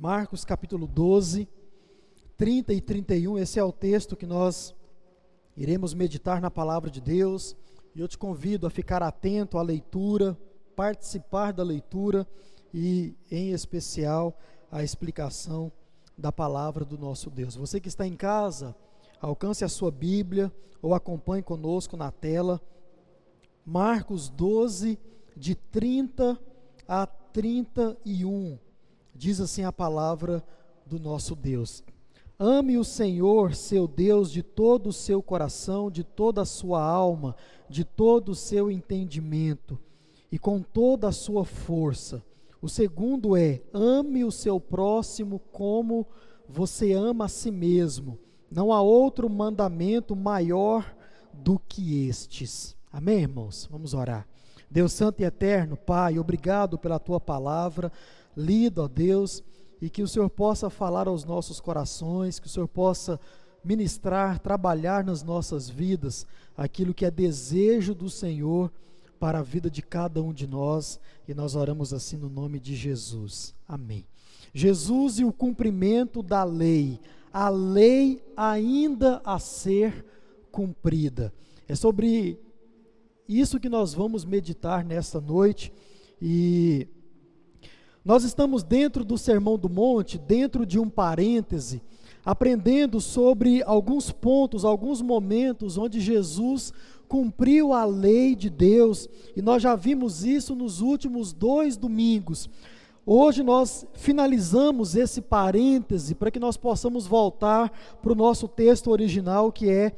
Marcos capítulo 12, 30 e 31. Esse é o texto que nós iremos meditar na palavra de Deus. E eu te convido a ficar atento à leitura, participar da leitura e, em especial, à explicação da palavra do nosso Deus. Você que está em casa, alcance a sua Bíblia ou acompanhe conosco na tela. Marcos 12, de 30 a 31 diz assim a palavra do nosso Deus. Ame o Senhor, seu Deus, de todo o seu coração, de toda a sua alma, de todo o seu entendimento e com toda a sua força. O segundo é: ame o seu próximo como você ama a si mesmo. Não há outro mandamento maior do que estes. Amém, irmãos? Vamos orar. Deus Santo e Eterno, Pai, obrigado pela tua palavra lida, ó Deus, e que o Senhor possa falar aos nossos corações, que o Senhor possa ministrar, trabalhar nas nossas vidas aquilo que é desejo do Senhor para a vida de cada um de nós, e nós oramos assim no nome de Jesus. Amém. Jesus e o cumprimento da lei, a lei ainda a ser cumprida. É sobre isso que nós vamos meditar nesta noite e nós estamos dentro do Sermão do Monte, dentro de um parêntese, aprendendo sobre alguns pontos, alguns momentos onde Jesus cumpriu a lei de Deus, e nós já vimos isso nos últimos dois domingos. Hoje nós finalizamos esse parêntese para que nós possamos voltar para o nosso texto original, que é,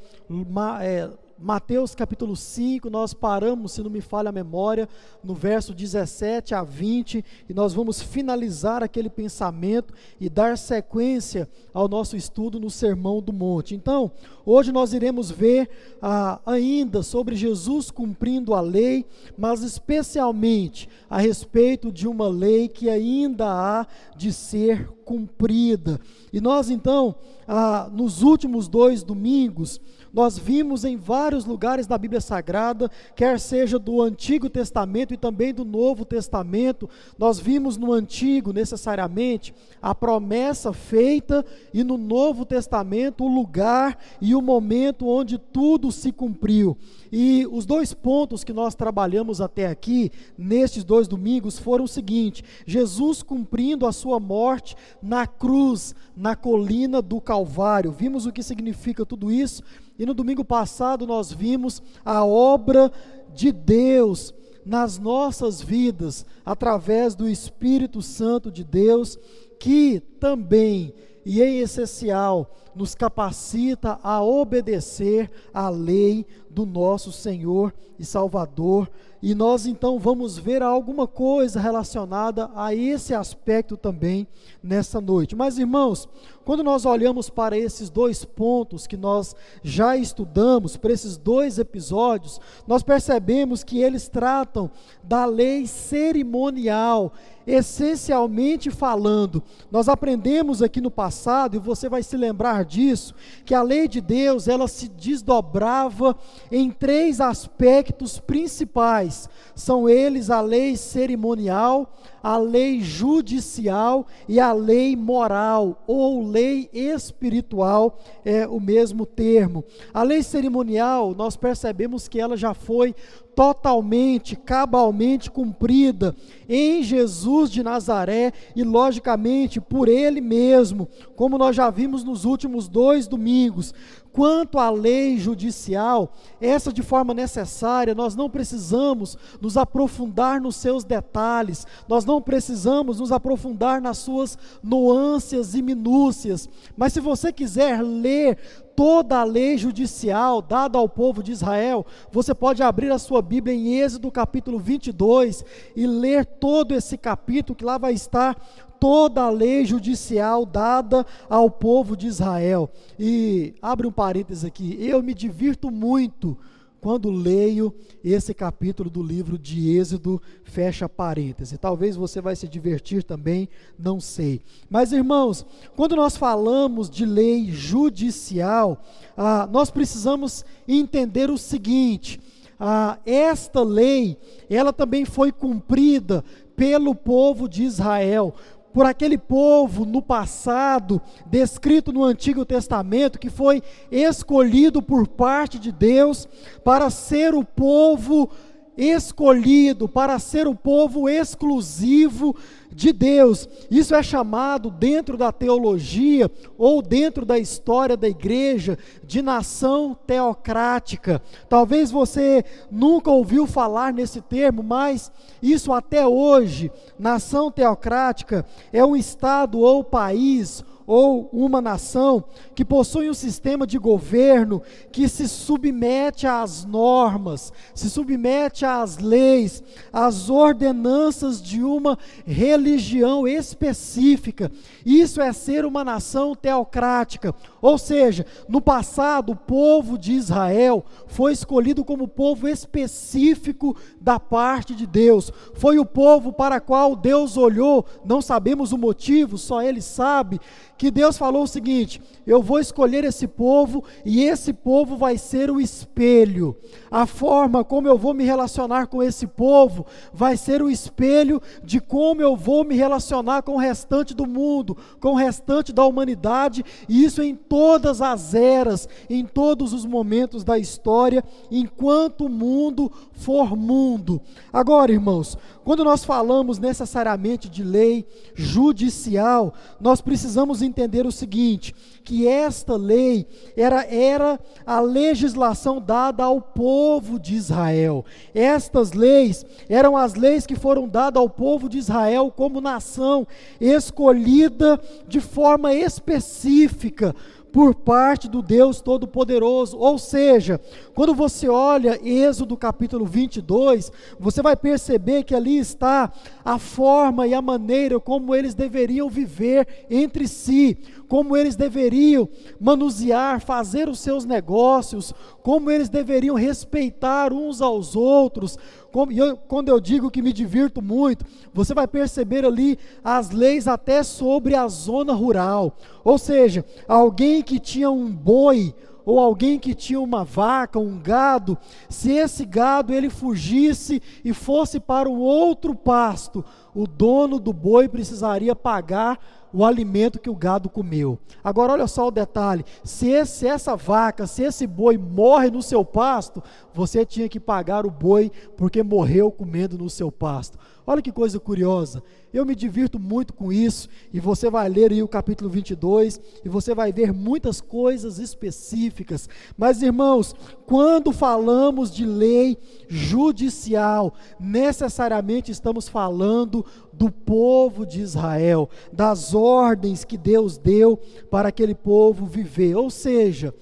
é Mateus capítulo 5, nós paramos, se não me falha a memória, no verso 17 a 20, e nós vamos finalizar aquele pensamento e dar sequência ao nosso estudo no Sermão do Monte. Então, hoje nós iremos ver ah, ainda sobre Jesus cumprindo a lei, mas especialmente a respeito de uma lei que ainda há de ser cumprida. E nós então, ah, nos últimos dois domingos, nós vimos em vários lugares da Bíblia Sagrada, quer seja do Antigo Testamento e também do Novo Testamento, nós vimos no Antigo, necessariamente, a promessa feita e no Novo Testamento o lugar e o momento onde tudo se cumpriu. E os dois pontos que nós trabalhamos até aqui, nestes dois domingos, foram o seguinte: Jesus cumprindo a sua morte na cruz, na colina do Calvário. Vimos o que significa tudo isso e no domingo passado nós vimos a obra de Deus nas nossas vidas, através do Espírito Santo de Deus, que também e em essencial nos capacita a obedecer à lei do nosso Senhor e Salvador. E nós então vamos ver alguma coisa relacionada a esse aspecto também nessa noite. Mas irmãos, quando nós olhamos para esses dois pontos que nós já estudamos, para esses dois episódios, nós percebemos que eles tratam da lei cerimonial essencialmente falando, nós aprendemos aqui no passado, e você vai se lembrar disso, que a lei de Deus, ela se desdobrava em três aspectos principais. São eles a lei cerimonial, a lei judicial e a lei moral, ou lei espiritual, é o mesmo termo. A lei cerimonial, nós percebemos que ela já foi totalmente, cabalmente cumprida em Jesus de Nazaré e, logicamente, por Ele mesmo, como nós já vimos nos últimos dois domingos. Quanto à lei judicial, essa de forma necessária, nós não precisamos nos aprofundar nos seus detalhes, nós não precisamos nos aprofundar nas suas nuances e minúcias, mas se você quiser ler toda a lei judicial dada ao povo de Israel, você pode abrir a sua Bíblia em Êxodo capítulo 22 e ler todo esse capítulo, que lá vai estar toda a lei judicial dada ao povo de Israel. E abre um parênteses aqui, eu me divirto muito quando leio esse capítulo do livro de Êxodo, fecha parêntese. Talvez você vai se divertir também, não sei. Mas irmãos, quando nós falamos de lei judicial, ah, nós precisamos entender o seguinte: ah, esta lei, ela também foi cumprida pelo povo de Israel por aquele povo no passado, descrito no Antigo Testamento, que foi escolhido por parte de Deus para ser o povo escolhido, para ser o povo exclusivo de Deus. Isso é chamado, dentro da teologia ou dentro da história da igreja, de nação teocrática. Talvez você nunca ouviu falar nesse termo, mas isso até hoje, nação teocrática, é um estado ou país ou uma nação que possui um sistema de governo que se submete às normas, se submete às leis, às ordenanças de uma religião específica. Isso é ser uma nação teocrática. Ou seja, no passado, o povo de Israel foi escolhido como povo específico da parte de Deus. Foi o povo para qual Deus olhou, não sabemos o motivo, só Ele sabe que Deus falou o seguinte: eu vou escolher esse povo e esse povo vai ser o espelho. A forma como eu vou me relacionar com esse povo vai ser o espelho de como eu vou me relacionar com o restante do mundo, com o restante da humanidade, e isso em todas as eras, em todos os momentos da história, enquanto o mundo for mundo. Agora, irmãos, quando nós falamos necessariamente de lei judicial, nós precisamos entender o seguinte: que esta lei era, era a legislação dada ao povo de Israel. Estas leis eram as leis que foram dadas ao povo de Israel como nação escolhida de forma específica por parte do Deus Todo-Poderoso. Ou seja, quando você olha Êxodo capítulo 22, você vai perceber que ali está a forma e a maneira como eles deveriam viver entre si, como eles deveriam manusear, fazer os seus negócios, como eles deveriam respeitar uns aos outros. Como, eu, quando eu digo que me divirto muito, você vai perceber ali as leis até sobre a zona rural. Ou seja, alguém que tinha um boi, ou alguém que tinha uma vaca, um gado, se esse gado ele fugisse e fosse para um outro pasto, o dono do boi precisaria pagar o alimento que o gado comeu. Agora olha só o detalhe: se, esse, essa vaca, se esse boi morre no seu pasto, você tinha que pagar o boi porque morreu comendo no seu pasto. Olha que coisa curiosa. Eu me divirto muito com isso, e você vai ler aí o capítulo 22 e você vai ver muitas coisas específicas. Mas, irmãos, quando falamos de lei judicial, necessariamente estamos falando do povo de Israel, das ordens que Deus deu para aquele povo viver. Ou seja,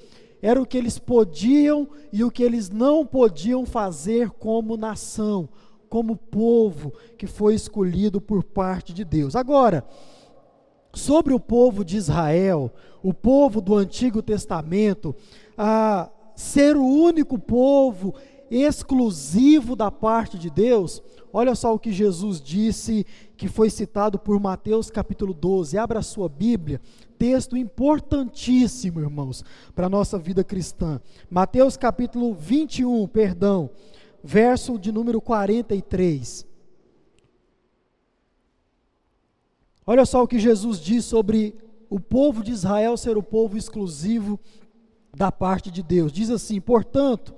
era o que eles podiam e o que eles não podiam fazer como nação como povo que foi escolhido por parte de Deus. Agora, sobre o povo de Israel, o povo do Antigo Testamento, a ser o único povo exclusivo da parte de Deus, olha só o que Jesus disse, que foi citado por Mateus capítulo 12. Abra a sua Bíblia, texto importantíssimo, irmãos, para a nossa vida cristã. Mateus capítulo 21, perdão verso de número 43. Olha só o que Jesus diz sobre o povo de Israel ser o povo exclusivo da parte de Deus. Diz assim: portanto,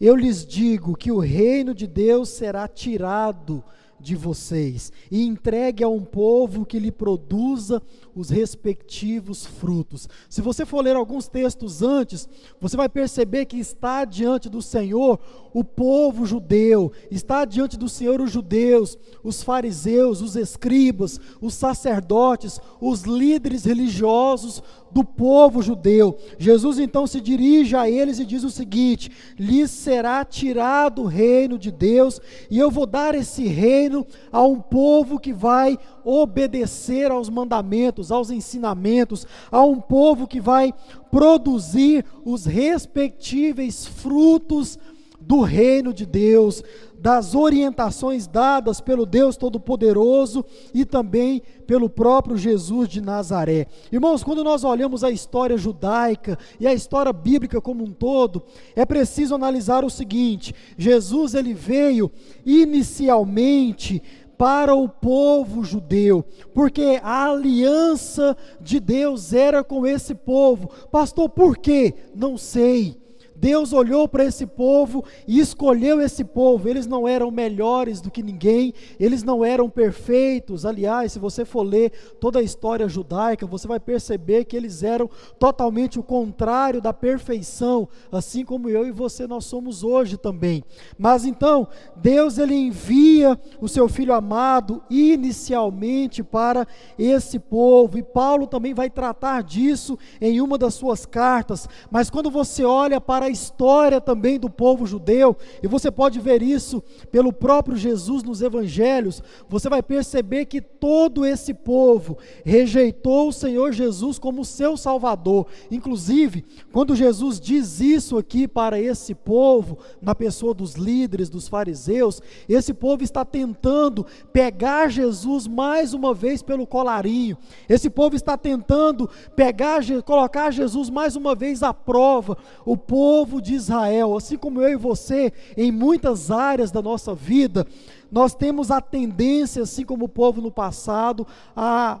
eu lhes digo que o reino de Deus será tirado de vocês e entregue a um povo que lhe produza os respectivos frutos. Se você for ler alguns textos antes, você vai perceber que está diante do Senhor o povo judeu, está diante do Senhor os judeus, os fariseus, os escribas, os sacerdotes, os líderes religiosos do povo judeu. Jesus então se dirige a eles e diz o seguinte: lhes será tirado o reino de Deus, e eu vou dar esse reino a um povo que vai obedecer aos mandamentos, aos ensinamentos, a um povo que vai produzir os respectivos frutos do reino de Deus, das orientações dadas pelo Deus Todo-Poderoso e também pelo próprio Jesus de Nazaré. Irmãos, quando nós olhamos a história judaica e a história bíblica como um todo, é preciso analisar o seguinte: Jesus ele veio inicialmente para o povo judeu, porque a aliança de Deus era com esse povo. Pastor, por quê? Não sei. Deus olhou para esse povo e escolheu esse povo. Eles não eram melhores do que ninguém, eles não eram perfeitos. Aliás, se você for ler toda a história judaica, você vai perceber que eles eram totalmente o contrário da perfeição, assim como eu e você nós somos hoje também. Mas então, Deus ele envia o seu filho amado inicialmente para esse povo, e Paulo também vai tratar disso em uma das suas cartas. Mas quando você olha para a história também do povo judeu, e você pode ver isso pelo próprio Jesus nos evangelhos, você vai perceber que todo esse povo rejeitou o Senhor Jesus como seu Salvador. Inclusive, quando Jesus diz isso aqui para esse povo, na pessoa dos líderes, dos fariseus, esse povo está tentando pegar Jesus mais uma vez pelo colarinho. Esse povo está tentando pegar, colocar Jesus mais uma vez à prova. O povo povo de Israel, assim como eu e você, em muitas áreas da nossa vida, nós temos a tendência, assim como o povo no passado, a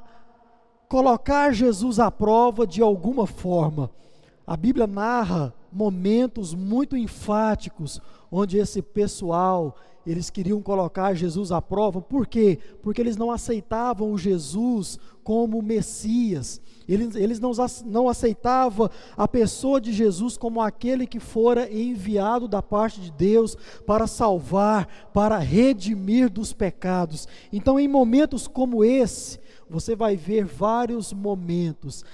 colocar Jesus à prova de alguma forma. A Bíblia narra momentos muito enfáticos onde esse pessoal eles queriam colocar Jesus à prova, por quê? Porque eles não aceitavam Jesus como Messias, eles, eles não, não aceitavam a pessoa de Jesus como aquele que fora enviado da parte de Deus para salvar, para redimir dos pecados. Então, em momentos como esse, você vai ver vários momentos,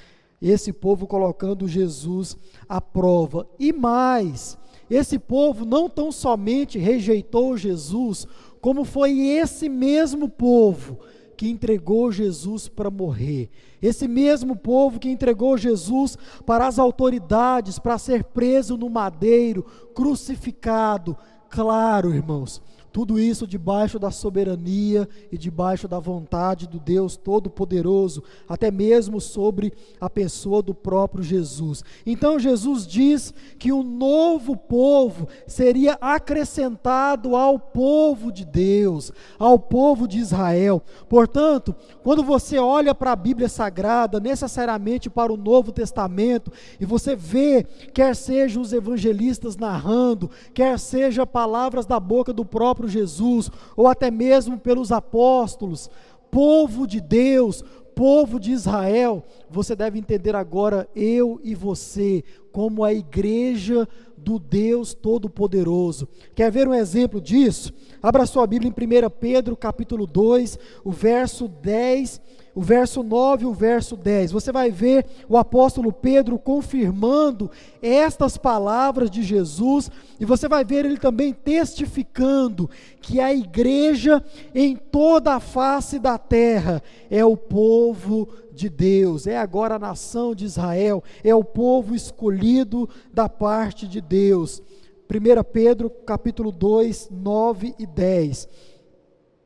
esse povo colocando Jesus à prova, e mais, esse povo não tão somente rejeitou Jesus, como foi esse mesmo povo que entregou Jesus para morrer. Esse mesmo povo que entregou Jesus para as autoridades, para ser preso no madeiro, crucificado. Claro, irmãos, tudo isso debaixo da soberania e debaixo da vontade do Deus Todo-Poderoso, até mesmo sobre a pessoa do próprio Jesus. Então Jesus diz que um novo povo seria acrescentado ao povo de Deus, ao povo de Israel. Portanto, quando você olha para a Bíblia Sagrada, necessariamente para o Novo Testamento, e você vê, quer sejam os evangelistas narrando, quer seja palavras da boca do próprio próprio Jesus, ou até mesmo pelos apóstolos, povo de Deus, povo de Israel, você deve entender agora, eu e você, como a igreja do Deus Todo-Poderoso. Quer ver um exemplo disso? Abra sua Bíblia em 1 Pedro, capítulo 2, o verso 10 o verso 9 e o verso 10. Você vai ver o apóstolo Pedro confirmando estas palavras de Jesus, e você vai ver ele também testificando que a igreja em toda a face da terra é o povo de Deus, é agora a nação de Israel, é o povo escolhido da parte de Deus. 1 Pedro capítulo 2, 9 e 10.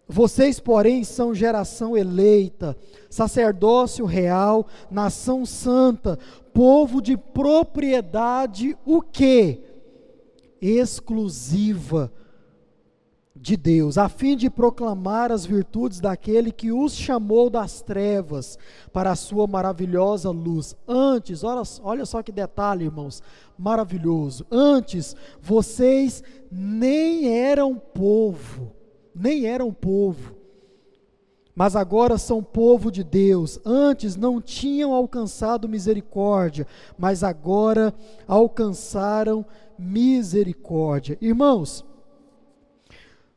Vocês, porém, são geração eleita, sacerdócio real, nação santa, povo de propriedade, o que? Exclusiva de Deus, a fim de proclamar as virtudes daquele que os chamou das trevas para a sua maravilhosa luz. Antes, olha, olha só que detalhe, irmãos, maravilhoso. Antes, vocês nem eram povo nem eram povo, mas agora são povo de Deus. Antes não tinham alcançado misericórdia, mas agora alcançaram misericórdia. Irmãos,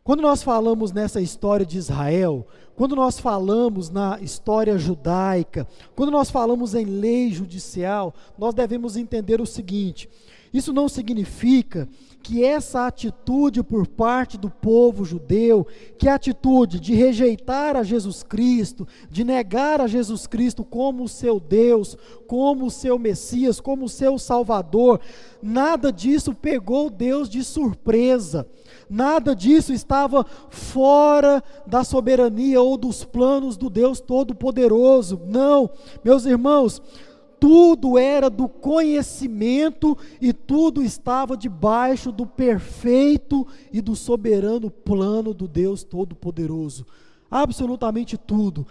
quando nós falamos nessa história de Israel, quando nós falamos na história judaica, quando nós falamos em lei judicial, nós devemos entender o seguinte: isso não significa que essa atitude por parte do povo judeu, que a atitude de rejeitar a Jesus Cristo, de negar a Jesus Cristo como seu Deus, como seu Messias, como seu Salvador, nada disso pegou Deus de surpresa. Nada disso estava fora da soberania ou dos planos do Deus Todo-Poderoso. Não, meus irmãos, tudo era do conhecimento e tudo estava debaixo do perfeito e do soberano plano do Deus Todo-Poderoso. absolutamente tudo.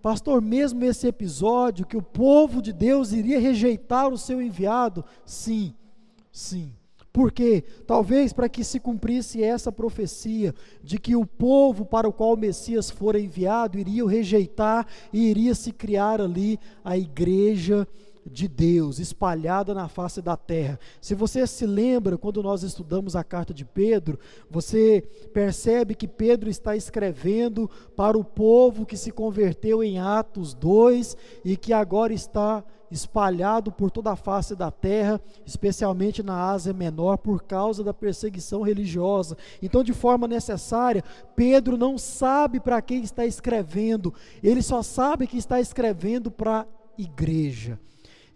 Pastor, mesmo esse episódio que o povo de Deus iria rejeitar o seu enviado? Sim, sim. Porque talvez para que se cumprisse essa profecia de que o povo para o qual o Messias fora enviado iria o rejeitar e iria se criar ali a igreja de Deus espalhada na face da terra. Se você se lembra, quando nós estudamos a carta de Pedro, você percebe que Pedro está escrevendo para o povo que se converteu em Atos 2 e que agora está espalhado por toda a face da terra, especialmente na Ásia Menor, por causa da perseguição religiosa. Então, de forma necessária, Pedro não sabe para quem está escrevendo, ele só sabe que está escrevendo para a igreja.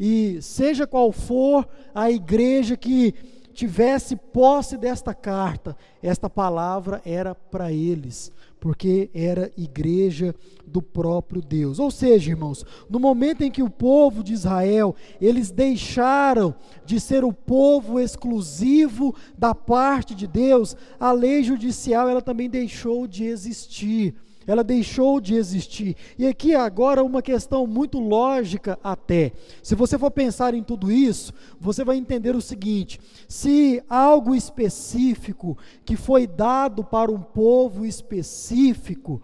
E seja qual for a igreja que tivesse posse desta carta, esta palavra era para eles, porque era igreja do próprio Deus. Ou seja, irmãos, no momento em que o povo de Israel, eles deixaram de ser o povo exclusivo da parte de Deus, a lei judicial ela também deixou de existir ela deixou de existir. E aqui agora uma questão muito lógica até. Se você for pensar em tudo isso, você vai entender o seguinte: se algo específico que foi dado para um povo específico,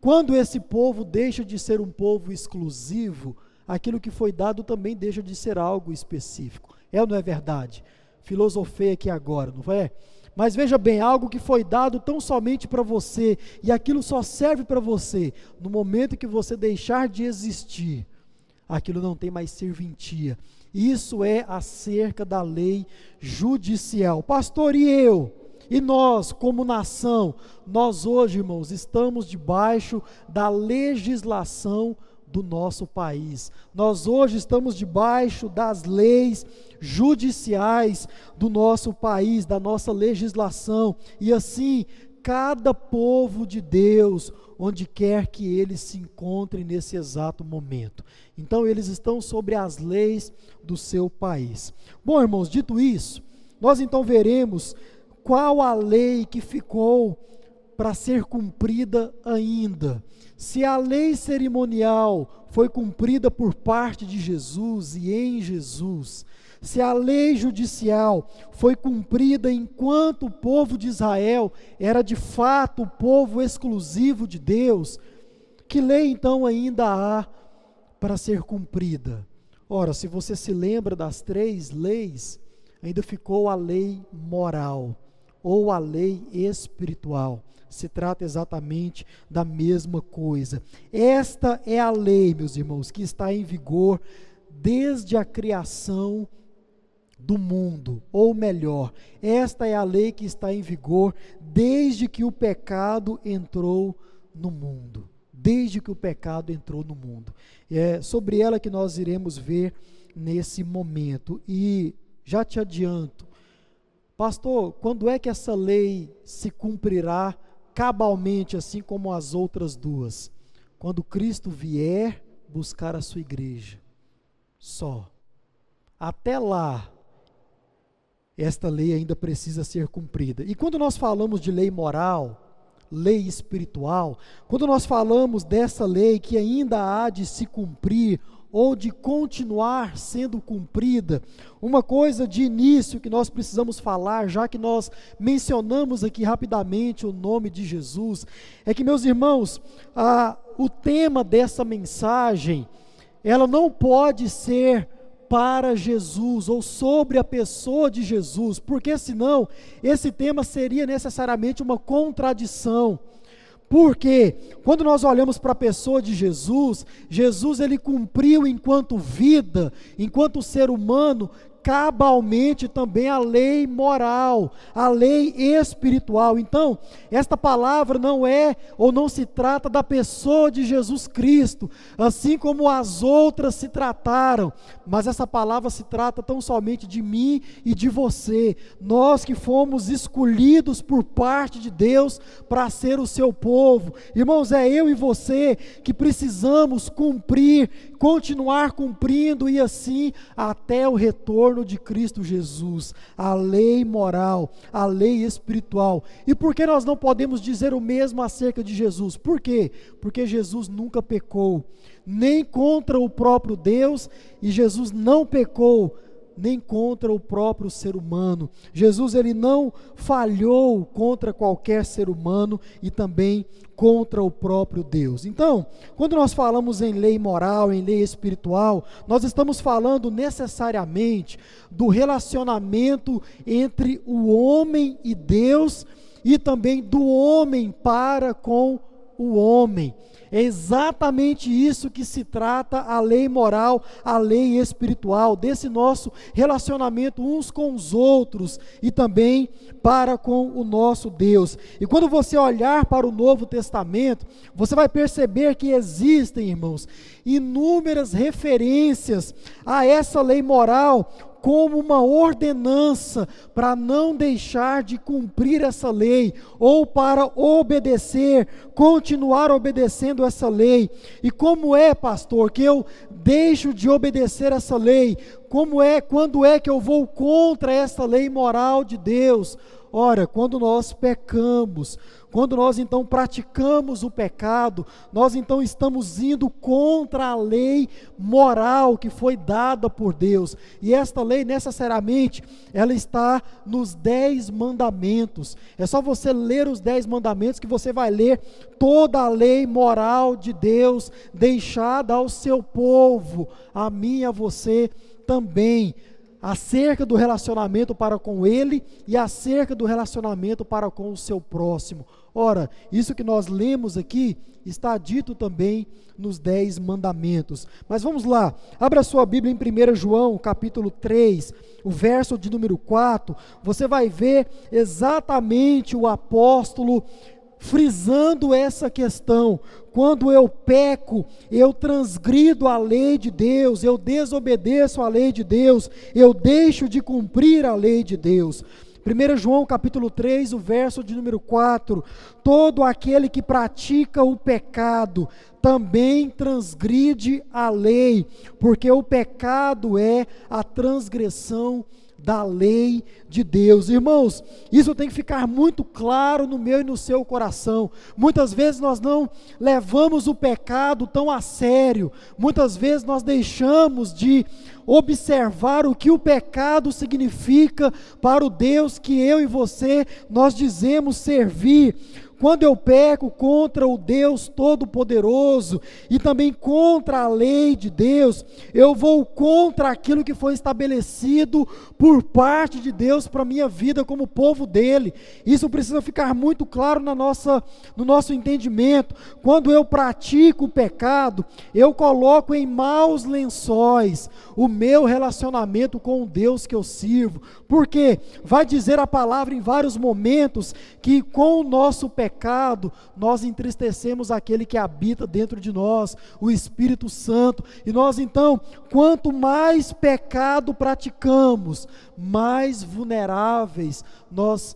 quando esse povo deixa de ser um povo exclusivo, aquilo que foi dado também deixa de ser algo específico. É ou não é verdade? Filosofei aqui agora, não é? Mas veja bem, algo que foi dado tão somente para você, e aquilo só serve para você, no momento que você deixar de existir, aquilo não tem mais serventia. Isso é acerca da lei judicial. Pastor, e eu? E nós, como nação, nós hoje, irmãos, estamos debaixo da legislação do nosso país. Nós hoje estamos debaixo das leis judiciais do nosso país, da nossa legislação, e assim cada povo de Deus, onde quer que eles se encontrem nesse exato momento. Então, eles estão sobre as leis do seu país. Bom, irmãos, dito isso, nós então veremos qual a lei que ficou para ser cumprida ainda. Se a lei cerimonial foi cumprida por parte de Jesus e em Jesus, se a lei judicial foi cumprida enquanto o povo de Israel era de fato o povo exclusivo de Deus, que lei então ainda há para ser cumprida? Ora, se você se lembra das três leis, ainda ficou a lei moral ou a lei espiritual se trata exatamente da mesma coisa. Esta é a lei, meus irmãos, que está em vigor desde a criação do mundo, ou melhor, esta é a lei que está em vigor desde que o pecado entrou no mundo. Desde que o pecado entrou no mundo. É sobre ela que nós iremos ver nesse momento. E já te adianto, pastor, quando é que essa lei se cumprirá cabalmente, assim como as outras duas, quando Cristo vier buscar a sua igreja. Só. Até lá, esta lei ainda precisa ser cumprida. E quando nós falamos de lei moral, lei espiritual, quando nós falamos dessa lei que ainda há de se cumprir ou de continuar sendo cumprida. Uma coisa de início que nós precisamos falar, já que nós mencionamos aqui rapidamente o nome de Jesus, é que, meus irmãos, o tema dessa mensagem, ela não pode ser para Jesus ou sobre a pessoa de Jesus, porque senão esse tema seria necessariamente uma contradição. Porque quando nós olhamos para a pessoa de Jesus, Jesus ele cumpriu enquanto vida, enquanto ser humano, cabalmente também a lei moral, a lei espiritual. Então, esta palavra não é ou não se trata da pessoa de Jesus Cristo, assim como as outras se trataram, mas essa palavra se trata tão somente de mim e de você, nós que fomos escolhidos por parte de Deus para ser o seu povo. Irmãos, é eu e você que precisamos cumprir, continuar cumprindo e assim até o retorno torno de Cristo Jesus, a lei moral, a lei espiritual. E por que nós não podemos dizer o mesmo acerca de Jesus? Por quê? Porque Jesus nunca pecou, nem contra o próprio Deus, e Jesus não pecou nem contra o próprio ser humano. Jesus ele não falhou contra qualquer ser humano e também contra o próprio Deus. Então, quando nós falamos em lei moral, em lei espiritual, nós estamos falando necessariamente do relacionamento entre o homem e Deus e também do homem para com o homem. É exatamente isso que se trata a lei moral, a lei espiritual, desse nosso relacionamento uns com os outros e também para com o nosso Deus. E quando você olhar para o Novo Testamento, você vai perceber que existem, irmãos, inúmeras referências a essa lei moral como uma ordenança para não deixar de cumprir essa lei, ou para obedecer, continuar obedecendo essa lei. E como é, pastor, que eu deixo de obedecer essa lei? Como é, quando é que eu vou contra essa lei moral de Deus? Ora, quando nós pecamos, quando nós então praticamos o pecado, nós então estamos indo contra a lei moral que foi dada por Deus. E esta lei, necessariamente, ela está nos dez mandamentos. É só você ler os dez mandamentos que você vai ler toda a lei moral de Deus deixada ao seu povo, a mim e a você também acerca do relacionamento para com ele e acerca do relacionamento para com o seu próximo. Ora, isso que nós lemos aqui está dito também nos Dez Mandamentos. Mas vamos lá, abra sua Bíblia em 1 João, capítulo 3, o verso de número 4. Você vai ver exatamente o apóstolo frisando essa questão. Quando eu peco, eu transgrido a lei de Deus, eu desobedeço a lei de Deus, eu deixo de cumprir a lei de Deus. 1 João capítulo 3, o verso de número 4: Todo aquele que pratica o pecado também transgride a lei, porque o pecado é a transgressão da lei de Deus. Irmãos, isso tem que ficar muito claro no meu e no seu coração. Muitas vezes nós não levamos o pecado tão a sério, muitas vezes nós deixamos de observar o que o pecado significa para o Deus que eu e você nós dizemos servir. Quando eu peco contra o Deus Todo-Poderoso e também contra a lei de Deus, eu vou contra aquilo que foi estabelecido por parte de Deus para a minha vida como povo dele. Isso precisa ficar muito claro na nossa, no nosso entendimento. Quando eu pratico o pecado, eu coloco em maus lençóis o meu relacionamento com o Deus que eu sirvo. Porque vai dizer a palavra em vários momentos que com o nosso pecado, pecado, nós entristecemos aquele que habita dentro de nós, o Espírito Santo. E nós então, quanto mais pecado praticamos, mais vulneráveis nós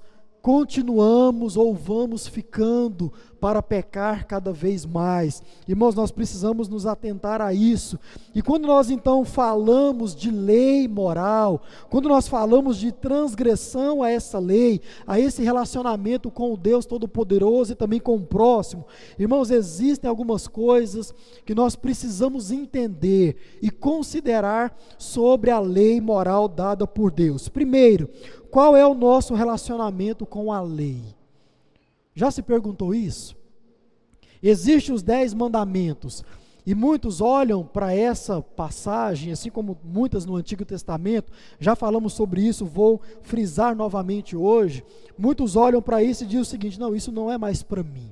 continuamos ou vamos ficando para pecar cada vez mais. Irmãos, nós precisamos nos atentar a isso. E quando nós então falamos de lei moral, quando nós falamos de transgressão a essa lei, a esse relacionamento com o Deus Todo-Poderoso e também com o próximo, irmãos, existem algumas coisas que nós precisamos entender e considerar sobre a lei moral dada por Deus. Primeiro, qual é o nosso relacionamento com a lei? Já se perguntou isso? Existem os dez mandamentos, e muitos olham para essa passagem, assim como muitas no Antigo Testamento, já falamos sobre isso, vou frisar novamente hoje. Muitos olham para isso e dizem o seguinte: não, isso não é mais para mim.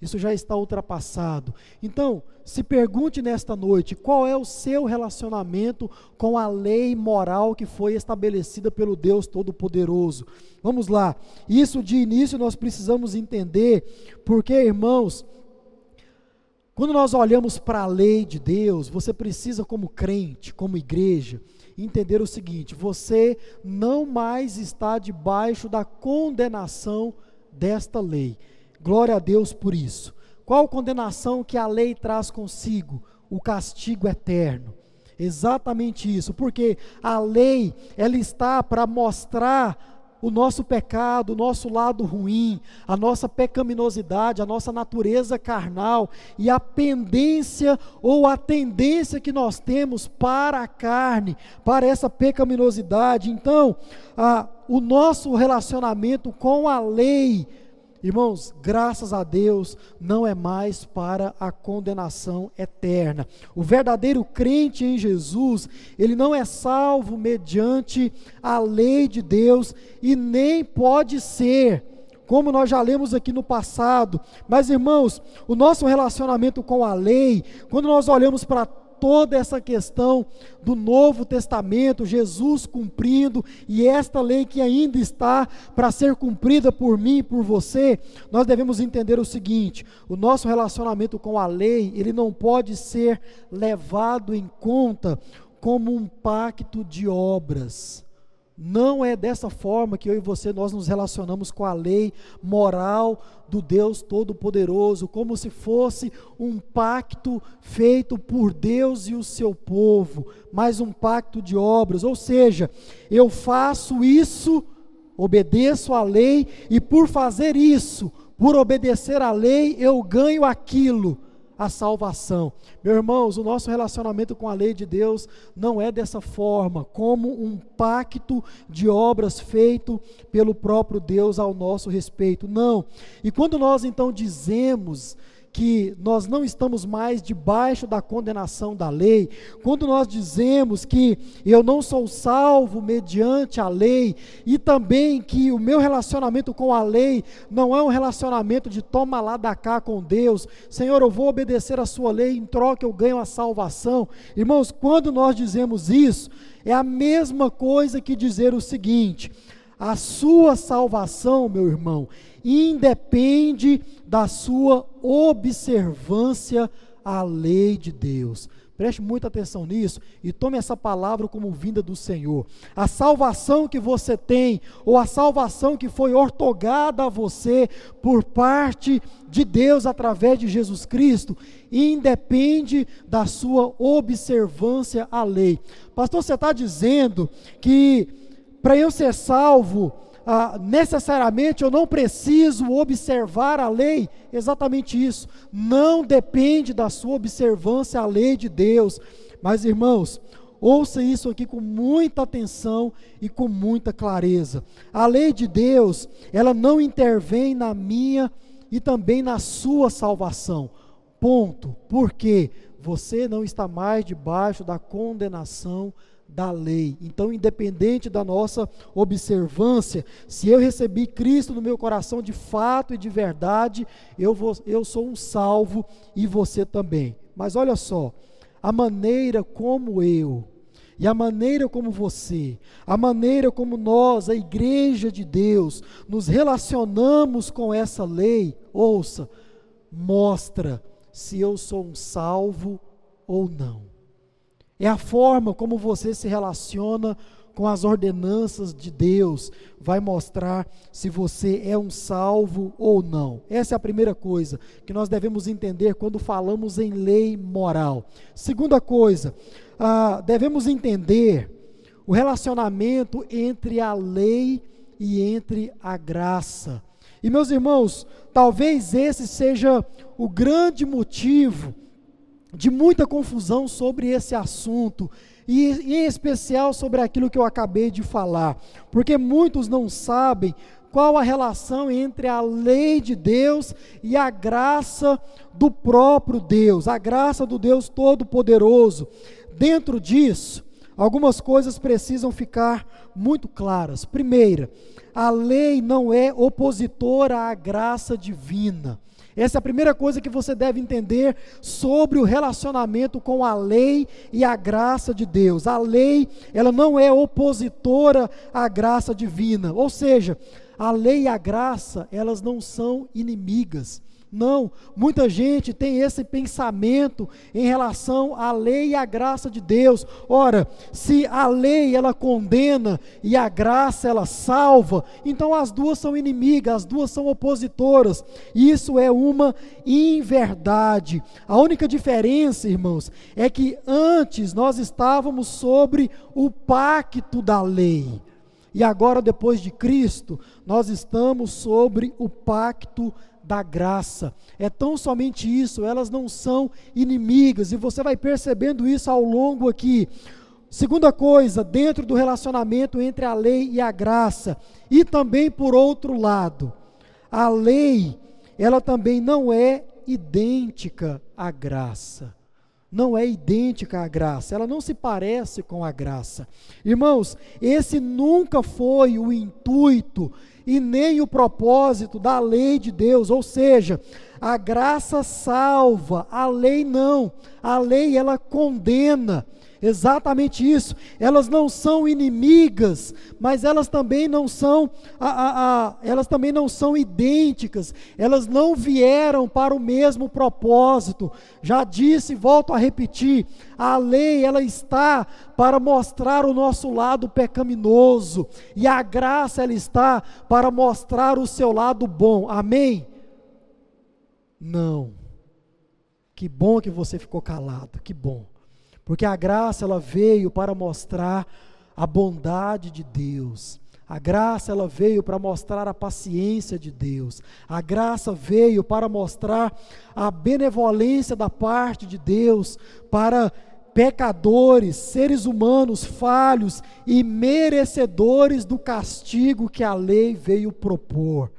Isso já está ultrapassado. Então, se pergunte nesta noite: qual é o seu relacionamento com a lei moral que foi estabelecida pelo Deus Todo-Poderoso? Vamos lá. Isso de início nós precisamos entender, porque, irmãos, quando nós olhamos para a lei de Deus, você precisa, como crente, como igreja, entender o seguinte: você não mais está debaixo da condenação desta lei. Glória a Deus por isso. Qual condenação que a lei traz consigo? O castigo eterno. Exatamente isso, porque a lei, ela está para mostrar o nosso pecado, o nosso lado ruim, a nossa pecaminosidade, a nossa natureza carnal e a pendência ou a tendência que nós temos para a carne, para essa pecaminosidade. Então, a, o nosso relacionamento com a lei Irmãos, graças a Deus, não é mais para a condenação eterna. O verdadeiro crente em Jesus, ele não é salvo mediante a lei de Deus e nem pode ser como nós já lemos aqui no passado. Mas, irmãos, o nosso relacionamento com a lei, quando nós olhamos para toda essa questão do Novo Testamento, Jesus cumprindo, e esta lei que ainda está para ser cumprida por mim e por você, nós devemos entender o seguinte: o nosso relacionamento com a lei, ele não pode ser levado em conta como um pacto de obras. Não é dessa forma que eu e você nós nos relacionamos com a lei moral do Deus Todo-Poderoso, como se fosse um pacto feito por Deus e o seu povo, mas um pacto de obras. Ou seja, eu faço isso, obedeço à lei, e por fazer isso, por obedecer à lei, eu ganho aquilo a salvação. Meus irmãos, o nosso relacionamento com a lei de Deus não é dessa forma, como um pacto de obras feito pelo próprio Deus ao nosso respeito. Não. E quando nós então dizemos que nós não estamos mais debaixo da condenação da lei, quando nós dizemos que eu não sou salvo mediante a lei, e também que o meu relacionamento com a lei não é um relacionamento de toma lá da cá com Deus, Senhor, eu vou obedecer a sua lei, em troca eu ganho a salvação. Irmãos, quando nós dizemos isso, é a mesma coisa que dizer o seguinte: a sua salvação, meu irmão, independe da sua observância à lei de Deus. Preste muita atenção nisso e tome essa palavra como vinda do Senhor. A salvação que você tem, ou a salvação que foi ortogada a você por parte de Deus através de Jesus Cristo, independe da sua observância à lei. Pastor, você está dizendo que para eu ser salvo, ah, necessariamente eu não preciso observar a lei, exatamente isso, não depende da sua observância à lei de Deus, mas irmãos, ouça isso aqui com muita atenção e com muita clareza. A lei de Deus, ela não intervém na minha e também na sua salvação. Ponto. Porque você não está mais debaixo da condenação da lei. Então, independente da nossa observância, se eu recebi Cristo no meu coração de fato e de verdade, eu, vou, eu sou um salvo e você também. Mas olha só, a maneira como eu e a maneira como você, a maneira como nós, a igreja de Deus, nos relacionamos com essa lei, ouça, mostra se eu sou um salvo ou não. É a forma como você se relaciona com as ordenanças de Deus, vai mostrar se você é um salvo ou não. Essa é a primeira coisa que nós devemos entender quando falamos em lei moral. Segunda coisa, ah, devemos entender o relacionamento entre a lei e entre a graça. E meus irmãos, talvez esse seja o grande motivo de muita confusão sobre esse assunto, e, em especial sobre aquilo que eu acabei de falar, porque muitos não sabem qual a relação entre a lei de Deus e a graça do próprio Deus, a graça do Deus Todo-Poderoso. Dentro disso, algumas coisas precisam ficar muito claras. Primeira, a lei não é opositora à graça divina. Essa é a primeira coisa que você deve entender sobre o relacionamento com a lei e a graça de Deus. A lei, ela não é opositora à graça divina. Ou seja, a lei e a graça, elas não são inimigas. Não, muita gente tem esse pensamento em relação à lei e à graça de Deus. Ora, se a lei ela condena e a graça ela salva, então as duas são inimigas, as duas são opositoras. Isso é uma inverdade. A única diferença, irmãos, é que antes nós estávamos sobre o pacto da lei. E agora, depois de Cristo, nós estamos sobre o pacto da graça. É tão somente isso, elas não são inimigas, e você vai percebendo isso ao longo aqui. Segunda coisa, dentro do relacionamento entre a lei e a graça, e também por outro lado, a lei, ela também não é idêntica à graça. Não é idêntica à graça, ela não se parece com a graça. Irmãos, esse nunca foi o intuito e nem o propósito da lei de Deus, ou seja, a graça salva, a lei não. A lei ela condena. Exatamente isso. Elas não são inimigas, mas elas também não são, a, a, a, elas também não são idênticas. Elas não vieram para o mesmo propósito. Já disse, volto a repetir, a lei ela está para mostrar o nosso lado pecaminoso e a graça ela está para mostrar o seu lado bom. Amém? Não. Que bom que você ficou calado. Que bom. Porque a graça ela veio para mostrar a bondade de Deus. A graça ela veio para mostrar a paciência de Deus. A graça veio para mostrar a benevolência da parte de Deus para pecadores, seres humanos falhos e merecedores do castigo que a lei veio propor.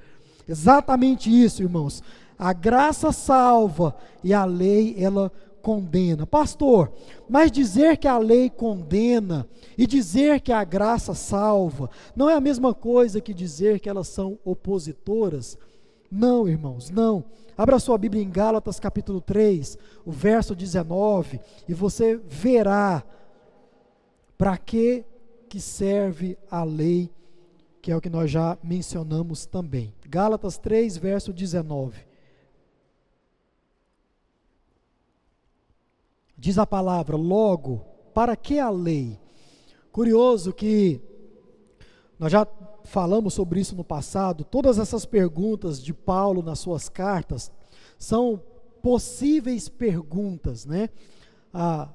Exatamente isso, irmãos. A graça salva e a lei ela condena. Pastor, mas dizer que a lei condena e dizer que a graça salva não é a mesma coisa que dizer que elas são opositoras? Não, irmãos, não. Abra sua Bíblia em Gálatas capítulo 3, o verso 19, e você verá para que que serve a lei, que é o que nós já mencionamos também. Gálatas 3, verso 19. Diz a palavra, logo, para que a lei? Curioso que nós já falamos sobre isso no passado, todas essas perguntas de Paulo nas suas cartas são possíveis perguntas, né? Ah,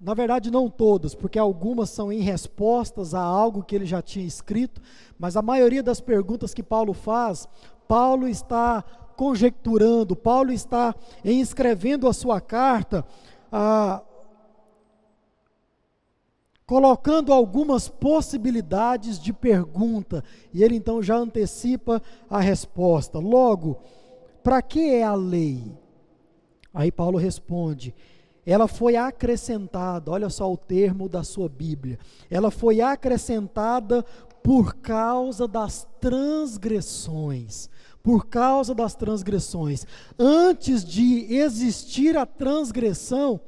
na verdade, não todas, porque algumas são em respostas a algo que ele já tinha escrito, mas a maioria das perguntas que Paulo faz, Paulo está conjecturando, Paulo está em escrevendo a sua carta, ah, colocando algumas possibilidades de pergunta, e ele então já antecipa a resposta. Logo, para que é a lei? Aí Paulo responde: ela foi acrescentada, olha só o termo da sua Bíblia, ela foi acrescentada por causa das transgressões por causa das transgressões. Antes de existir a transgressão,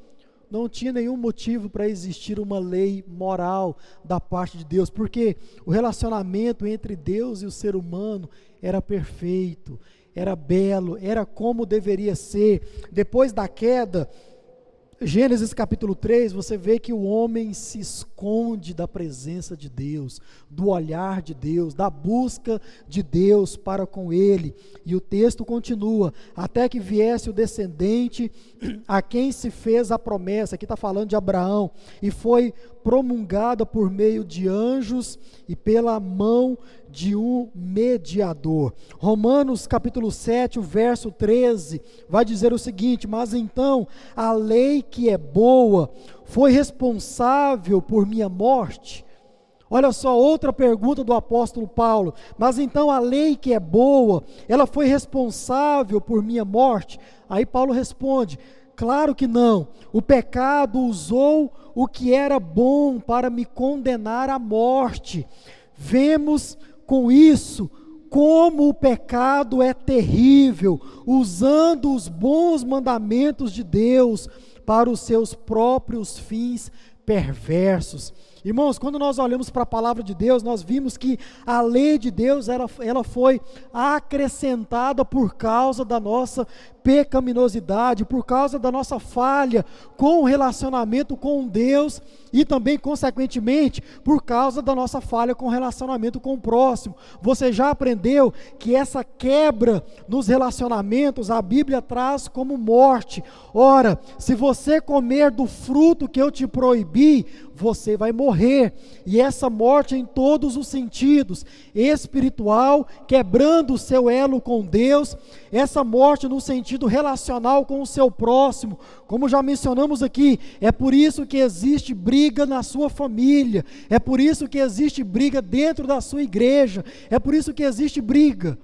não tinha nenhum motivo para existir uma lei moral da parte de Deus, porque o relacionamento entre Deus e o ser humano era perfeito, era belo, era como deveria ser. Depois da queda, Gênesis capítulo 3, você vê que o homem se esconde da presença de Deus, do olhar de Deus, da busca de Deus para com ele. E o texto continua: até que viesse o descendente a quem se fez a promessa. Aqui está falando de Abraão, e foi promulgada por meio de anjos e pela mão de um mediador. Romanos capítulo 7, o verso 13, vai dizer o seguinte: Mas então a lei que é boa foi responsável por minha morte. Olha só, outra pergunta do apóstolo Paulo. Mas então a lei que é boa, ela foi responsável por minha morte? Aí Paulo responde: Claro que não. O pecado usou o que era bom para me condenar à morte. Vemos com isso como o pecado é terrível, usando os bons mandamentos de Deus para os seus próprios fins perversos. Irmãos, quando nós olhamos para a palavra de Deus, nós vimos que a lei de Deus ela, ela foi acrescentada por causa da nossa pecaminosidade, por causa da nossa falha com o relacionamento com Deus e também, consequentemente, por causa da nossa falha com o relacionamento com o próximo. Você já aprendeu que essa quebra nos relacionamentos a Bíblia traz como morte. Ora, se você comer do fruto que eu te proibi, você vai morrer. E essa morte em todos os sentidos, espiritual, quebrando o seu elo com Deus, essa morte no sentido relacional com o seu próximo, como já mencionamos aqui, é por isso que existe briga na sua família, é por isso que existe briga dentro da sua igreja, é por isso que existe briga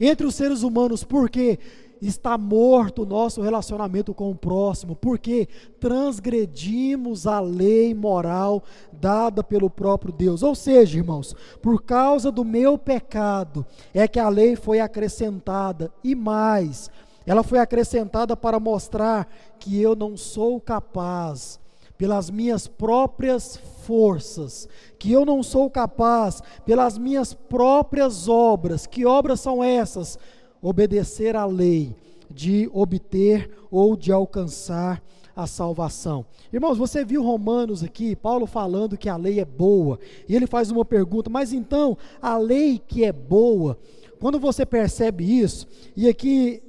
entre os seres humanos, por quê? está morto o nosso relacionamento com o próximo, porque transgredimos a lei moral dada pelo próprio Deus. Ou seja, irmãos, por causa do meu pecado é que a lei foi acrescentada e mais, ela foi acrescentada para mostrar que eu não sou capaz pelas minhas próprias forças, que eu não sou capaz pelas minhas próprias obras. Que obras são essas? obedecer à lei, de obter ou de alcançar a salvação. Irmãos, você viu Romanos aqui, Paulo falando que a lei é boa, e ele faz uma pergunta, mas então a lei que é boa, quando você percebe isso, e aqui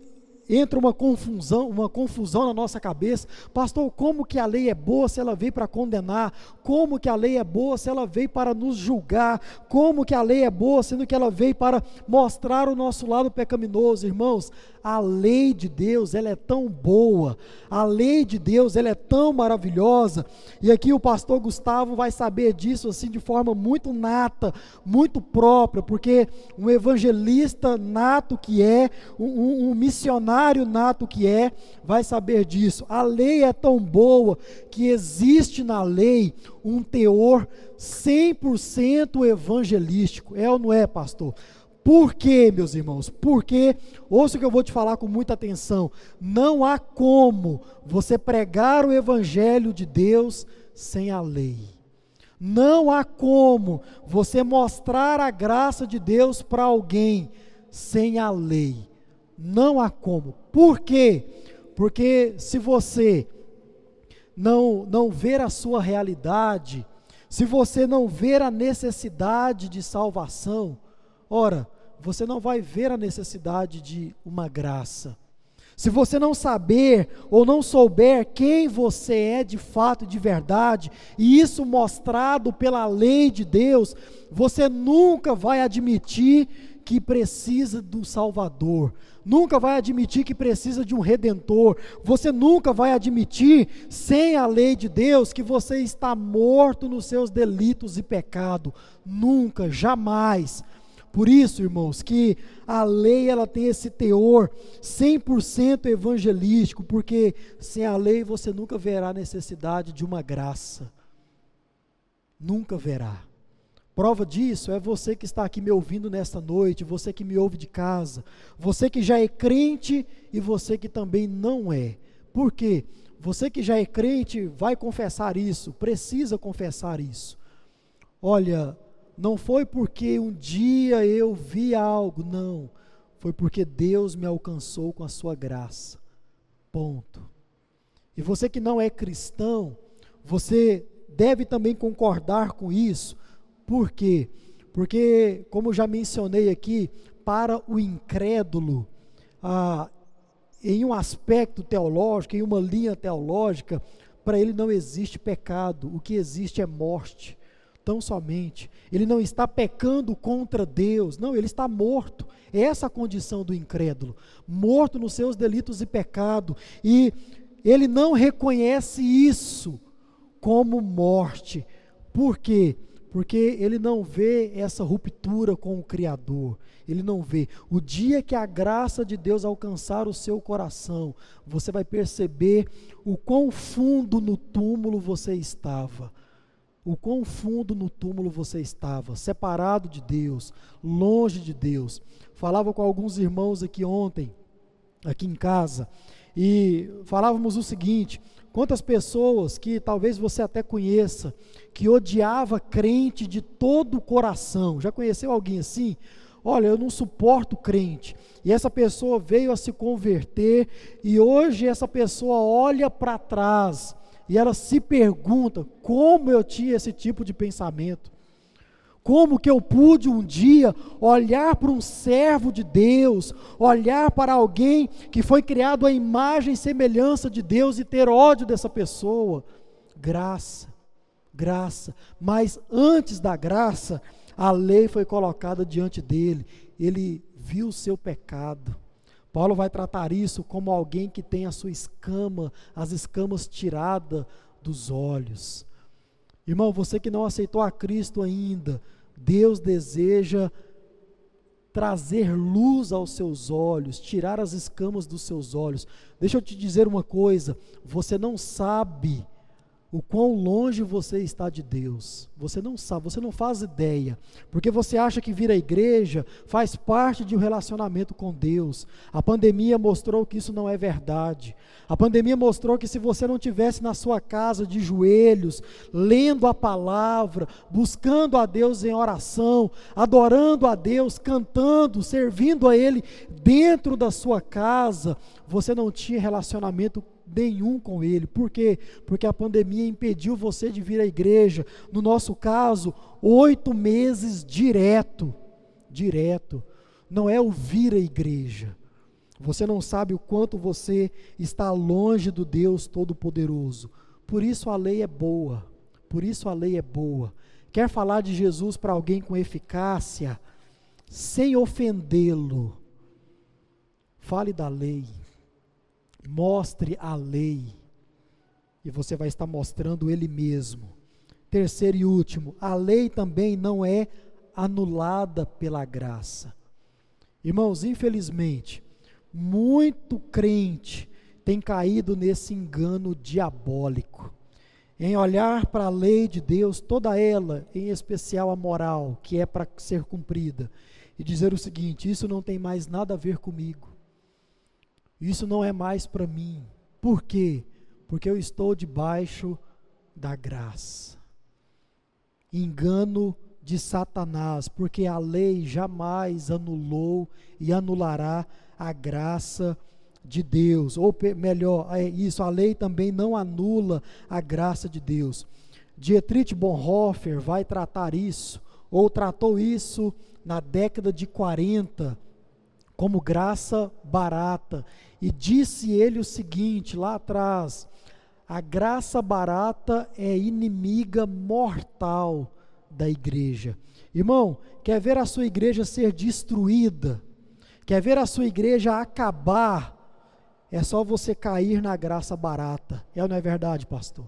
entra uma confusão, uma confusão na nossa cabeça. Pastor, como que a lei é boa se ela veio para condenar? Como que a lei é boa se ela veio para nos julgar? Como que a lei é boa sendo que ela veio para mostrar o nosso lado pecaminoso, irmãos? A lei de Deus, ela é tão boa. A lei de Deus, ela é tão maravilhosa. E aqui o pastor Gustavo vai saber disso assim de forma muito nata, muito própria, porque um evangelista nato que é, um, um missionário nato que é, vai saber disso. A lei é tão boa que existe na lei um teor 100% evangelístico. É ou não é, pastor? Por quê, meus irmãos? Porque, ouça o que eu vou te falar com muita atenção: não há como você pregar o Evangelho de Deus sem a lei. Não há como você mostrar a graça de Deus para alguém sem a lei. Não há como. Por quê? Porque se você não, não ver a sua realidade, se você não ver a necessidade de salvação, ora, você não vai ver a necessidade de uma graça. Se você não saber ou não souber quem você é de fato, de verdade, e isso mostrado pela lei de Deus, você nunca vai admitir que precisa do Salvador, nunca vai admitir que precisa de um redentor, você nunca vai admitir, sem a lei de Deus, que você está morto nos seus delitos e pecado, nunca, jamais. Por isso, irmãos, que a lei ela tem esse teor 100% evangelístico, porque sem a lei você nunca verá necessidade de uma graça. Nunca verá. Prova disso é você que está aqui me ouvindo nesta noite, você que me ouve de casa, você que já é crente e você que também não é. Por quê? Você que já é crente vai confessar isso, precisa confessar isso. Olha, não foi porque um dia eu vi algo, não. Foi porque Deus me alcançou com a sua graça. Ponto. E você que não é cristão, você deve também concordar com isso. Por quê? Porque, como já mencionei aqui, para o incrédulo, ah, em um aspecto teológico, em uma linha teológica, para ele não existe pecado, o que existe é morte tão somente. Ele não está pecando contra Deus, não, ele está morto. É essa a condição do incrédulo, morto nos seus delitos e pecado, e ele não reconhece isso como morte. Por quê? Porque ele não vê essa ruptura com o Criador. Ele não vê. O dia que a graça de Deus alcançar o seu coração, você vai perceber o quão fundo no túmulo você estava o quão fundo no túmulo você estava, separado de Deus, longe de Deus. Falava com alguns irmãos aqui ontem, aqui em casa, E falávamos o seguinte: quantas pessoas que talvez você até conheça, que odiava crente de todo o coração. Já conheceu alguém assim? Olha, eu não suporto crente. E essa pessoa veio a se converter e hoje essa pessoa olha para trás e ela se pergunta como eu tinha esse tipo de pensamento. Como que eu pude um dia olhar para um servo de Deus, olhar para alguém que foi criado à imagem e semelhança de Deus e ter ódio dessa pessoa? Graça, graça. Mas antes da graça, a lei foi colocada diante dele. Ele viu o seu pecado. Paulo vai tratar isso como alguém que tem a sua escama, as escamas tiradas dos olhos. Irmão, você que não aceitou a Cristo ainda, Deus deseja trazer luz aos seus olhos, tirar as escamas dos seus olhos. Deixa eu te dizer uma coisa: você não sabe o quão longe você está de Deus. Você não sabe, você não faz ideia, porque você acha que vir à igreja faz parte de um relacionamento com Deus. A pandemia mostrou que isso não é verdade. A pandemia mostrou que se você não tivesse na sua casa de joelhos, lendo a palavra, buscando a Deus em oração, adorando a Deus, cantando, servindo a Ele dentro da sua casa, você não tinha relacionamento nenhum com ele. Por quê? Porque a pandemia impediu você de vir à igreja. No nosso caso, oito meses direto. Direto. Não é o vir à igreja. Você não sabe o quanto você está longe do Deus Todo-Poderoso. Por isso a lei é boa. Por isso a lei é boa. Quer falar de Jesus para alguém com eficácia, sem ofendê-lo? Fale da lei. Mostre a lei. E você vai estar mostrando ele mesmo. Terceiro e último, a lei também não é anulada pela graça. Irmãos, infelizmente, muito crente tem caído nesse engano diabólico. Em olhar para a lei de Deus, toda ela, em especial a moral, que é para ser cumprida, e dizer o seguinte: isso não tem mais nada a ver comigo. Isso não é mais para mim. Por quê? Porque eu estou debaixo da graça. Engano de Satanás, porque a lei jamais anulou e anulará a graça de Deus. Ou melhor, é isso, a lei também não anula a graça de Deus. Dietrich Bonhoeffer vai tratar isso, ou tratou isso na década de 40, como graça barata. E disse ele o seguinte lá atrás: a graça barata é inimiga mortal da igreja. Irmão, quer ver a sua igreja ser destruída? Quer ver a sua igreja acabar? É só você cair na graça barata. É ou não é verdade, pastor?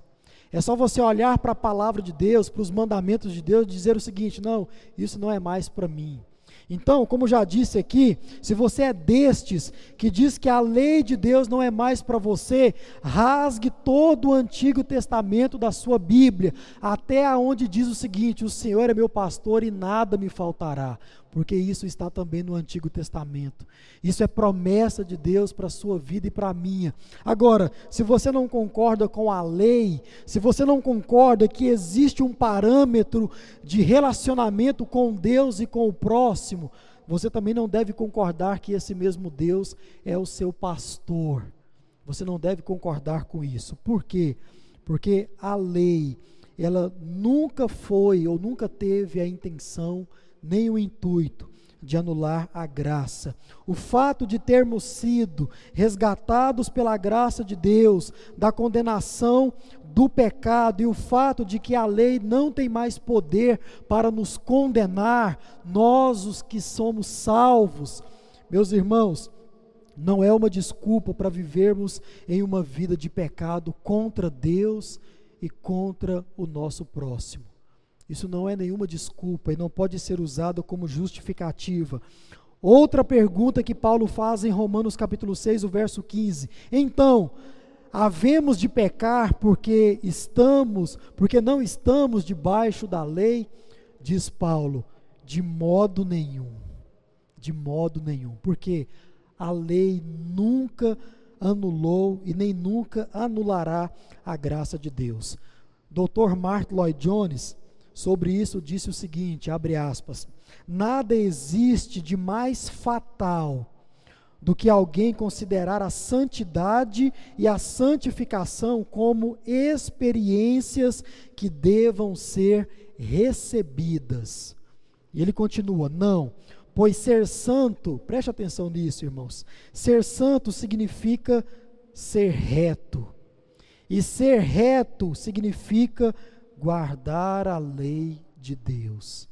É só você olhar para a palavra de Deus, para os mandamentos de Deus, e dizer o seguinte: não, isso não é mais para mim. Então, como já disse aqui, se você é destes que diz que a lei de Deus não é mais para você, rasgue todo o Antigo Testamento da sua Bíblia, até aonde diz o seguinte: O Senhor é meu pastor e nada me faltará porque isso está também no Antigo Testamento. Isso é promessa de Deus para a sua vida e para a minha. Agora, se você não concorda com a lei, se você não concorda que existe um parâmetro de relacionamento com Deus e com o próximo, você também não deve concordar que esse mesmo Deus é o seu pastor. Você não deve concordar com isso. Por quê? Porque a lei, ela nunca foi ou nunca teve a intenção de nem o intuito de anular a graça. O fato de termos sido resgatados pela graça de Deus da condenação do pecado e o fato de que a lei não tem mais poder para nos condenar, nós os que somos salvos, meus irmãos, não é uma desculpa para vivermos em uma vida de pecado contra Deus e contra o nosso próximo. Isso não é nenhuma desculpa e não pode ser usado como justificativa. Outra pergunta que Paulo faz em Romanos capítulo 6, o verso 15. Então, havemos de pecar porque estamos, porque não estamos debaixo da lei? Diz Paulo, de modo nenhum. De modo nenhum. Porque a lei nunca anulou e nem nunca anulará a graça de Deus. Dr. Martin Lloyd Jones, sobre isso, disse o seguinte: abre aspas. Nada existe de mais fatal do que alguém considerar a santidade e a santificação como experiências que devam ser recebidas. E ele continua: não, pois ser santo, preste atenção nisso, irmãos. Ser santo significa ser reto. E ser reto significa guardar a lei de Deus.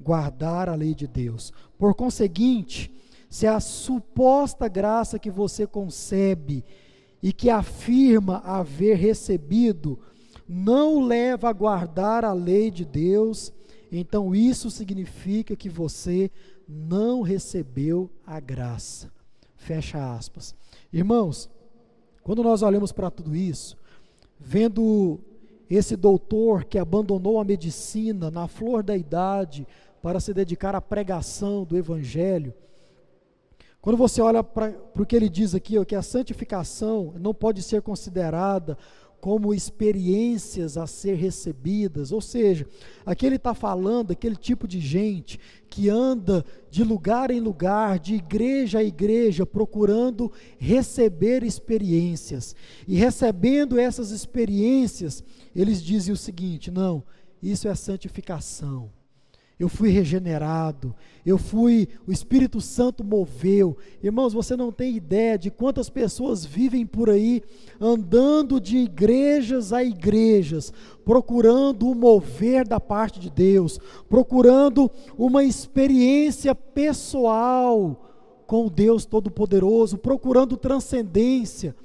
Guardar a lei de Deus. Por conseguinte, se a suposta graça que você concebe e que afirma haver recebido não leva a guardar a lei de Deus, então isso significa que você não recebeu a graça. Fecha aspas. Irmãos, quando nós olhamos para tudo isso, vendo esse doutor que abandonou a medicina na flor da idade para se dedicar à pregação do Evangelho, quando você olha para o que ele diz aqui, ó, que a santificação não pode ser considerada como experiências a ser recebidas, ou seja, aqui ele está falando aquele tipo de gente que anda de lugar em lugar, de igreja a igreja, procurando receber experiências. E recebendo essas experiências, eles dizem o seguinte: não, isso é santificação eu fui regenerado, eu fui, o Espírito Santo moveu. Irmãos, você não tem ideia de quantas pessoas vivem por aí andando de igrejas a igrejas, procurando o mover da parte de Deus, procurando uma experiência pessoal com Deus Todo-Poderoso, procurando transcendência.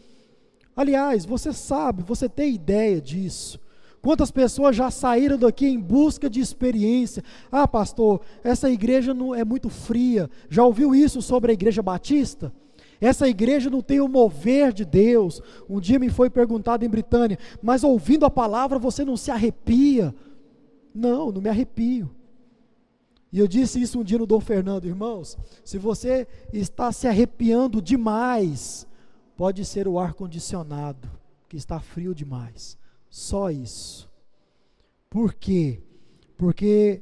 Aliás, você sabe, você tem ideia disso. Quantas pessoas já saíram daqui em busca de experiência? Ah, pastor, essa igreja não é muito fria. Já ouviu isso sobre a igreja batista? Essa igreja não tem o mover de Deus. Um dia me foi perguntado em Britânia, mas ouvindo a palavra você não se arrepia? Não, não me arrepio. E eu disse isso um dia no Dom Fernando, irmãos. Se você está se arrepiando demais, pode ser o ar condicionado, que está frio demais. Só isso. Por quê? Porque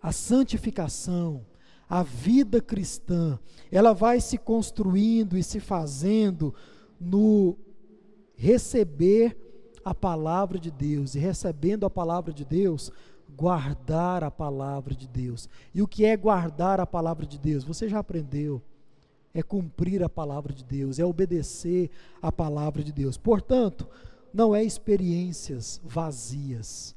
a santificação, a vida cristã, ela vai se construindo e se fazendo no receber a palavra de Deus e recebendo a palavra de Deus, guardar a palavra de Deus. E o que é guardar a palavra de Deus? Você já aprendeu. É cumprir a palavra de Deus, é obedecer a palavra de Deus. Portanto, não é experiências vazias.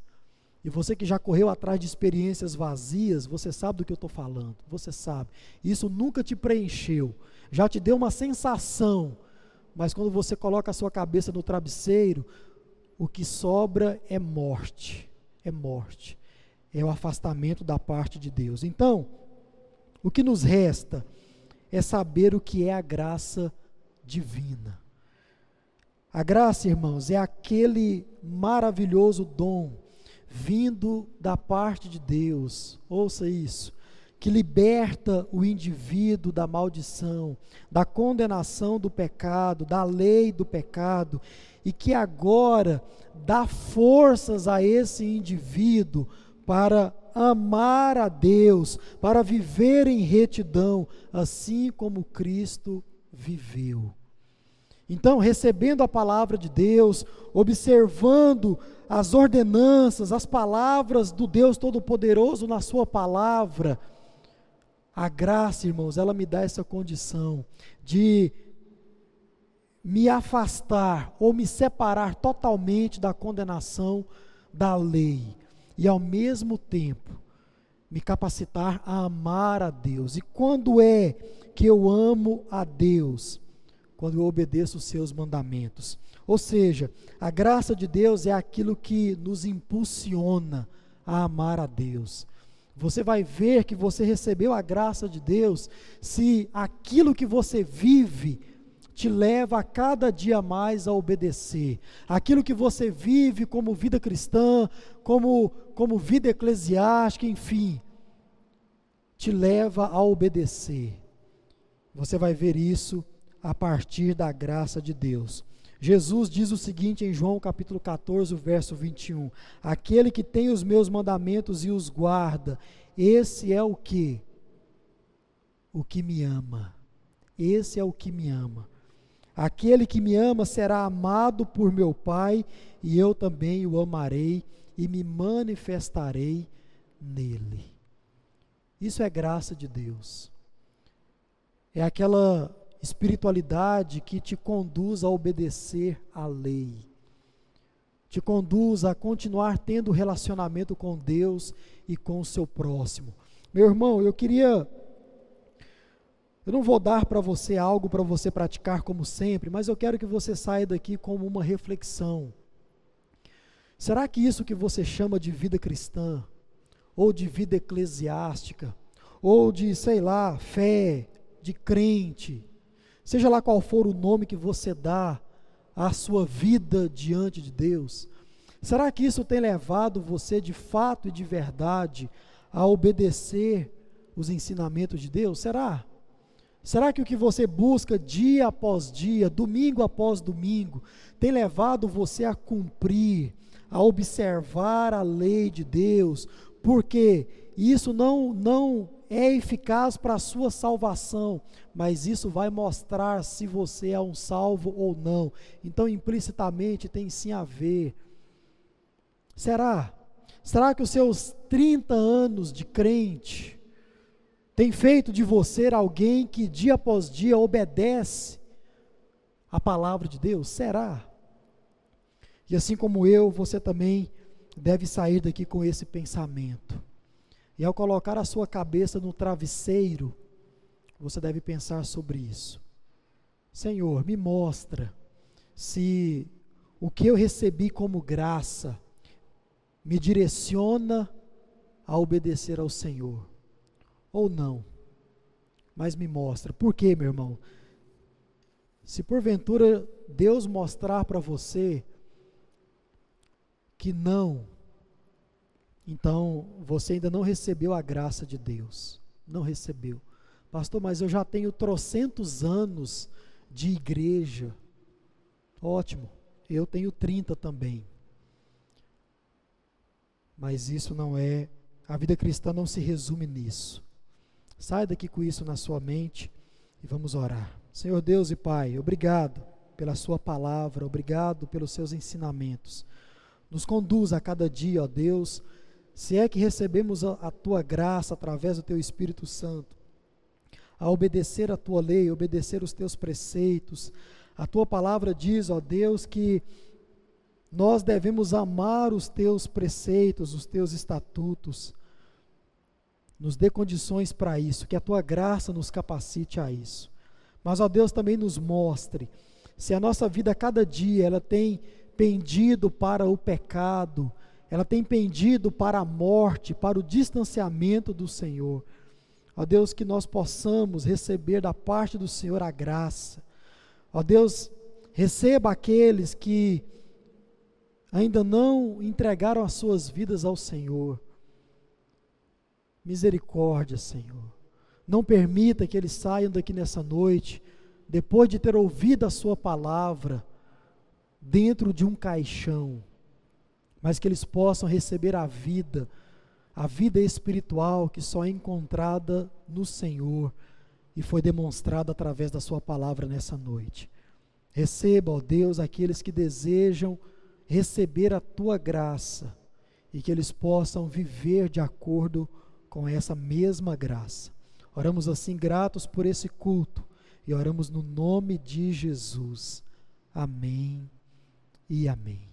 E você que já correu atrás de experiências vazias, você sabe do que eu estou falando, você sabe. Isso nunca te preencheu, já te deu uma sensação, mas quando você coloca a sua cabeça no travesseiro, o que sobra é morte, é morte, é o afastamento da parte de Deus. Então, o que nos resta é saber o que é a graça divina. A graça, irmãos, é aquele maravilhoso dom vindo da parte de Deus. Ouça isso. Que liberta o indivíduo da maldição, da condenação do pecado, da lei do pecado, e que agora dá forças a esse indivíduo para amar a Deus, para viver em retidão, assim como Cristo viveu. Então, recebendo a palavra de Deus, observando as ordenanças, as palavras do Deus Todo-Poderoso na Sua palavra, a graça, irmãos, ela me dá essa condição de me afastar ou me separar totalmente da condenação da lei e, ao mesmo tempo, me capacitar a amar a Deus. E quando é que eu amo a Deus? Quando eu obedeço os seus mandamentos. Ou seja, a graça de Deus é aquilo que nos impulsiona a amar a Deus. Você vai ver que você recebeu a graça de Deus se aquilo que você vive te leva a cada dia mais a obedecer. Aquilo que você vive como vida cristã, como, como vida eclesiástica, enfim, te leva a obedecer. Você vai ver isso a partir da graça de Deus. Jesus diz o seguinte em João capítulo 14, verso 21: Aquele que tem os meus mandamentos e os guarda, esse é o que? O que me ama. Esse é o que me ama. Aquele que me ama será amado por meu Pai, e eu também o amarei e me manifestarei nele. Isso é graça de Deus. É aquela espiritualidade que te conduz a obedecer à lei, te conduz a continuar tendo relacionamento com Deus e com o seu próximo. Meu irmão, eu queria. Eu não vou dar para você algo para você praticar como sempre, mas eu quero que você saia daqui com uma reflexão. Será que isso que você chama de vida cristã, ou de vida eclesiástica, ou de, sei lá, fé, de crente, seja lá qual for o nome que você dá à sua vida diante de Deus, será que isso tem levado você de fato e de verdade a obedecer os ensinamentos de Deus? Será? Será que o que você busca dia após dia, domingo após domingo, tem levado você a cumprir, a observar a lei de Deus? Porque isso não não é eficaz para a sua salvação, mas isso vai mostrar se você é um salvo ou não. Então, implicitamente, tem sim a ver. Será? Será que os seus 30 anos de crente têm feito de você alguém que dia após dia obedece a palavra de Deus? Será? E assim como eu, você também deve sair daqui com esse pensamento. E ao colocar a sua cabeça no travesseiro, você deve pensar sobre isso. Senhor, me mostra se o que eu recebi como graça me direciona a obedecer ao Senhor ou não. Mas me mostra. Por quê, meu irmão? Se porventura Deus mostrar para você que não, então, você ainda não recebeu a graça de Deus. Não recebeu. Pastor, mas eu já tenho trocentos anos de igreja. Ótimo. Eu tenho 30 também. Mas isso não é. A vida cristã não se resume nisso. Saia daqui com isso na sua mente e vamos orar. Senhor Deus e Pai, obrigado pela Sua palavra, obrigado pelos seus ensinamentos. Nos conduz a cada dia, ó Deus se é que recebemos a, a tua graça através do teu Espírito Santo, a obedecer a tua lei, obedecer os teus preceitos, a tua palavra diz, ó Deus, que nós devemos amar os teus preceitos, os teus estatutos. Nos dê condições para isso, que a tua graça nos capacite a isso. Mas, ó Deus, também nos mostre se a nossa vida a cada dia ela tem pendido para o pecado, ela tem pendido para a morte, para o distanciamento do Senhor. Ó Deus, que nós possamos receber da parte do Senhor a graça. Ó Deus, receba aqueles que ainda não entregaram as suas vidas ao Senhor. Misericórdia, Senhor. Não permita que eles saiam daqui nessa noite, depois de ter ouvido a Sua palavra, dentro de um caixão mas que eles possam receber a vida, a vida espiritual que só é encontrada no Senhor e foi demonstrada através da Sua palavra nessa noite. Receba, ó Deus, aqueles que desejam receber a Tua graça e que eles possam viver de acordo com essa mesma graça. Oramos assim gratos por esse culto e oramos no nome de Jesus. Amém e amém.